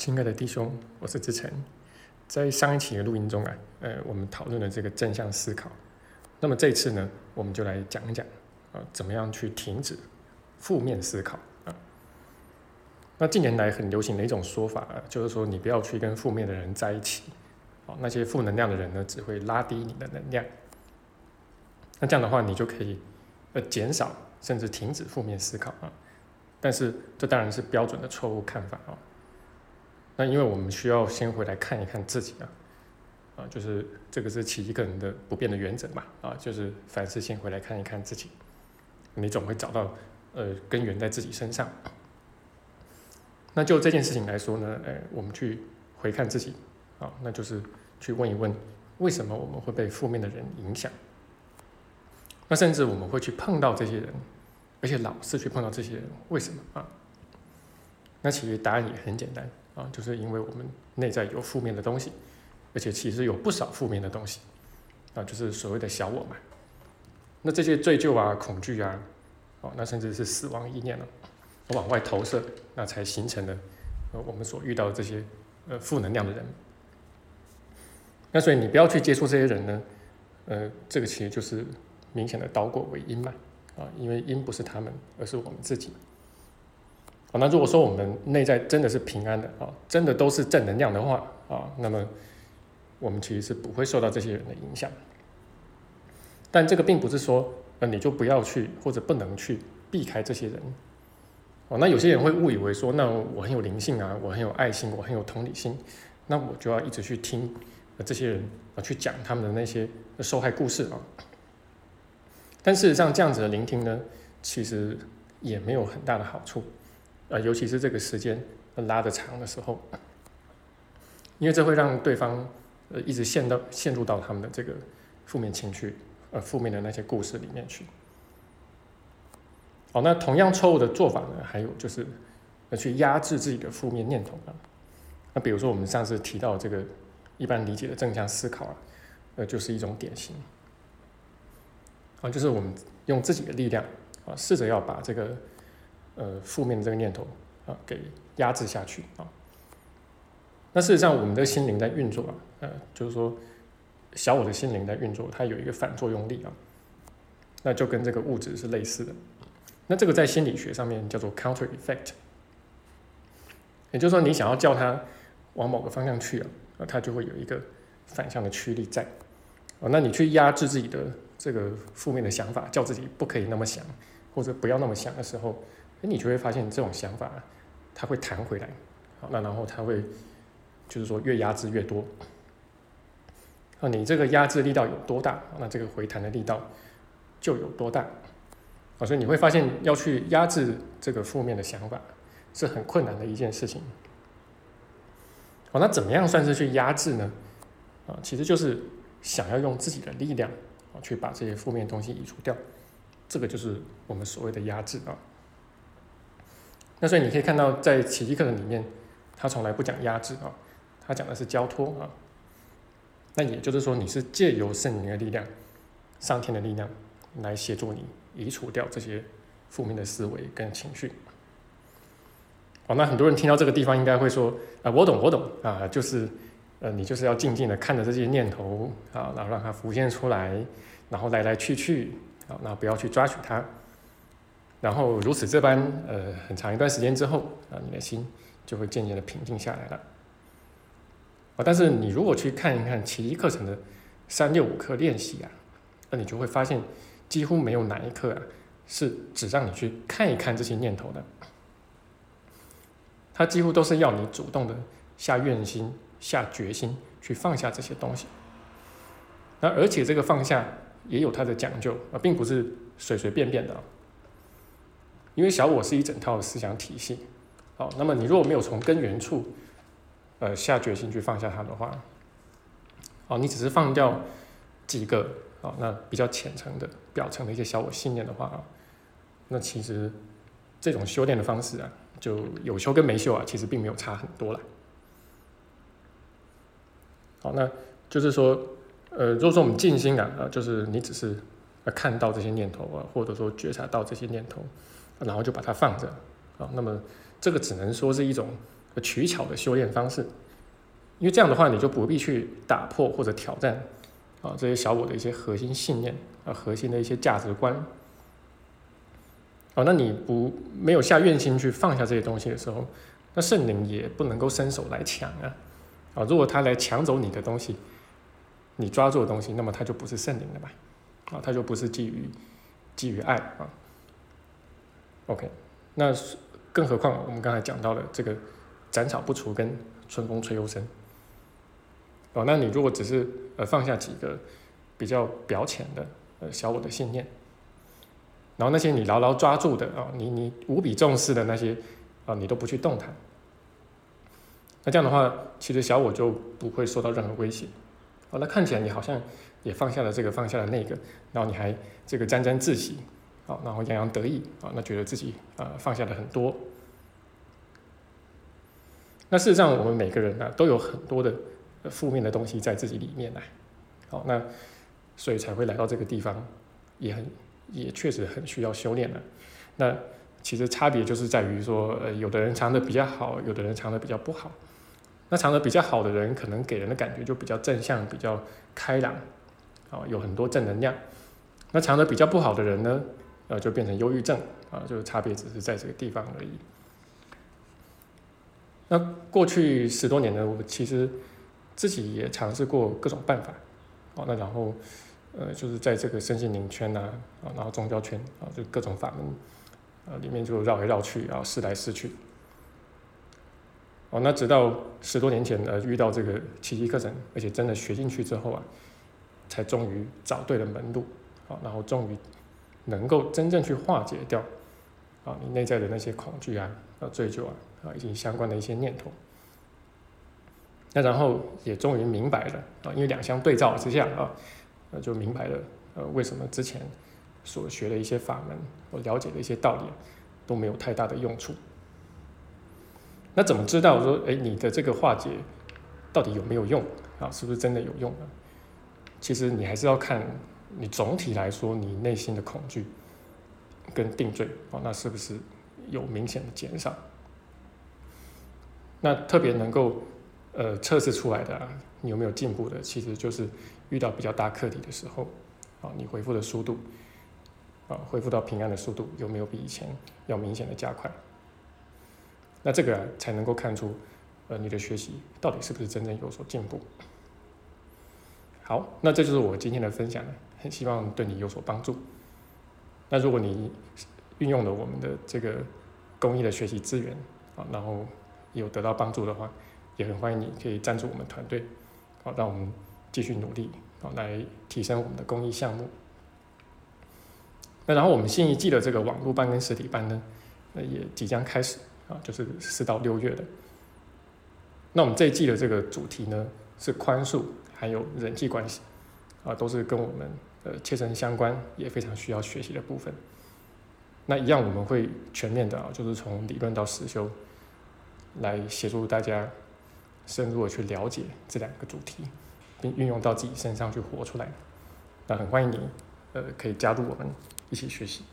亲爱的弟兄，我是志成。在上一期的录音中啊，呃，我们讨论了这个正向思考。那么这次呢，我们就来讲一讲啊，怎么样去停止负面思考啊。那近年来很流行的一种说法啊，就是说你不要去跟负面的人在一起。哦，那些负能量的人呢，只会拉低你的能量。那这样的话，你就可以呃减少甚至停止负面思考啊。但是这当然是标准的错误看法啊。那因为我们需要先回来看一看自己啊，啊，就是这个是其一个人的不变的原则嘛啊，就是凡事先回来看一看自己，你总会找到呃根源在自己身上。那就这件事情来说呢，哎，我们去回看自己啊，那就是去问一问为什么我们会被负面的人影响。那甚至我们会去碰到这些人。而且老是去碰到这些人，为什么啊？那其实答案也很简单啊，就是因为我们内在有负面的东西，而且其实有不少负面的东西啊，就是所谓的小我嘛。那这些罪疚啊、恐惧啊，哦，那甚至是死亡意念了，往外投射，那才形成了呃我们所遇到的这些呃负能量的人。那所以你不要去接触这些人呢，呃，这个其实就是明显的倒果为因嘛。啊，因为因不是他们，而是我们自己。好，那如果说我们内在真的是平安的啊，真的都是正能量的话啊，那么我们其实是不会受到这些人的影响。但这个并不是说，呃，你就不要去或者不能去避开这些人。哦，那有些人会误以为说，那我很有灵性啊，我很有爱心，我很有同理心，那我就要一直去听这些人啊去讲他们的那些受害故事啊。但事实上，这样子的聆听呢，其实也没有很大的好处，呃，尤其是这个时间拉得长的时候，因为这会让对方呃一直陷到陷入到他们的这个负面情绪，呃，负面的那些故事里面去。哦，那同样错误的做法呢，还有就是呃去压制自己的负面念头啊。那比如说我们上次提到这个一般理解的正向思考啊，呃，就是一种典型。啊，就是我们用自己的力量啊，试着要把这个呃负面的这个念头啊给压制下去啊。那事实上，我们的心灵在运作啊，呃，就是说小我的心灵在运作，它有一个反作用力啊，那就跟这个物质是类似的。那这个在心理学上面叫做 counter effect，也就是说，你想要叫它往某个方向去啊，那它就会有一个反向的驱力在。哦，那你去压制自己的。这个负面的想法，叫自己不可以那么想，或者不要那么想的时候，那你就会发现这种想法，它会弹回来，好，那然后它会，就是说越压制越多，啊，你这个压制力道有多大，那这个回弹的力道就有多大，啊，所以你会发现要去压制这个负面的想法是很困难的一件事情，好，那怎么样算是去压制呢？啊，其实就是想要用自己的力量。啊，去把这些负面东西移除掉，这个就是我们所谓的压制啊。那所以你可以看到，在奇迹课程里面，他从来不讲压制啊，他讲的是交托啊。那也就是说，你是借由圣灵的力量、上天的力量来协助你移除掉这些负面的思维跟情绪。哦，那很多人听到这个地方应该会说啊，我懂，我懂啊，就是。呃，你就是要静静的看着这些念头啊，然后让它浮现出来，然后来来去去啊，那不要去抓取它，然后如此这般，呃，很长一段时间之后啊，你的心就会渐渐的平静下来了。啊，但是你如果去看一看奇迹课程的三六五课练习啊，那你就会发现几乎没有哪一课啊是只让你去看一看这些念头的，它几乎都是要你主动的下愿心。下决心去放下这些东西，那而且这个放下也有它的讲究啊，并不是随随便便的。因为小我是一整套的思想体系，好，那么你如果没有从根源处，呃，下决心去放下它的话，哦，你只是放掉几个啊，那比较浅层的、表层的一些小我信念的话啊，那其实这种修炼的方式啊，就有修跟没修啊，其实并没有差很多了。好，那就是说，呃，如果说我们静心啊，啊，就是你只是看到这些念头啊，或者说觉察到这些念头，然后就把它放着，啊，那么这个只能说是一种取巧的修炼方式，因为这样的话，你就不必去打破或者挑战啊这些小我的一些核心信念啊核心的一些价值观。哦，那你不没有下愿心去放下这些东西的时候，那圣灵也不能够伸手来抢啊！啊，如果他来抢走你的东西，你抓住的东西，那么他就不是圣灵了吧？啊，他就不是基于基于爱啊。OK，那更何况我们刚才讲到了这个斩草不除根，春风吹又生。哦，那你如果只是呃放下几个比较表浅的呃小我的信念。然后那些你牢牢抓住的啊，你你无比重视的那些啊，你都不去动弹。那这样的话，其实小我就不会受到任何威胁。哦，那看起来你好像也放下了这个，放下了那个，然后你还这个沾沾自喜，啊，然后洋洋得意，啊，那觉得自己啊放下了很多。那事实上，我们每个人呢都有很多的负面的东西在自己里面来，好，那所以才会来到这个地方，也很。也确实很需要修炼的。那其实差别就是在于说，呃，有的人藏的比较好，有的人藏的比较不好。那藏的比较好的人，可能给人的感觉就比较正向，比较开朗，啊，有很多正能量。那藏的比较不好的人呢，呃，就变成忧郁症，啊，就是差别只是在这个地方而已。那过去十多年呢，我其实自己也尝试过各种办法，哦，那然后。呃，就是在这个身心灵圈呐，啊，然后宗教圈啊，就各种法门，啊，里面就绕来绕去，然后试来试去。哦，那直到十多年前，呃，遇到这个奇迹课程，而且真的学进去之后啊，才终于找对了门路，啊，然后终于能够真正去化解掉，啊，你内在的那些恐惧啊、啊追究啊、啊以及相关的一些念头。那然后也终于明白了，啊，因为两相对照之下啊。那就明白了，呃，为什么之前所学的一些法门，我了解的一些道理都没有太大的用处。那怎么知道说，哎，你的这个化解到底有没有用啊？是不是真的有用呢？其实你还是要看你总体来说，你内心的恐惧跟定罪啊，那是不是有明显的减少？那特别能够呃测试出来的啊，你有没有进步的，其实就是。遇到比较大课题的时候，啊，你回复的速度，啊，恢复到平安的速度有没有比以前要明显的加快？那这个才能够看出，呃，你的学习到底是不是真正有所进步。好，那这就是我今天的分享了，很希望对你有所帮助。那如果你运用了我们的这个公益的学习资源，啊，然后有得到帮助的话，也很欢迎你可以赞助我们团队，好，让我们。继续努力啊，来提升我们的公益项目。那然后我们新一季的这个网络班跟实体班呢，那也即将开始啊，就是四到六月的。那我们这一季的这个主题呢，是宽恕还有人际关系啊，都是跟我们呃切身相关，也非常需要学习的部分。那一样我们会全面的啊，就是从理论到实修，来协助大家深入的去了解这两个主题。并运用到自己身上去活出来，那很欢迎你，呃，可以加入我们一起学习。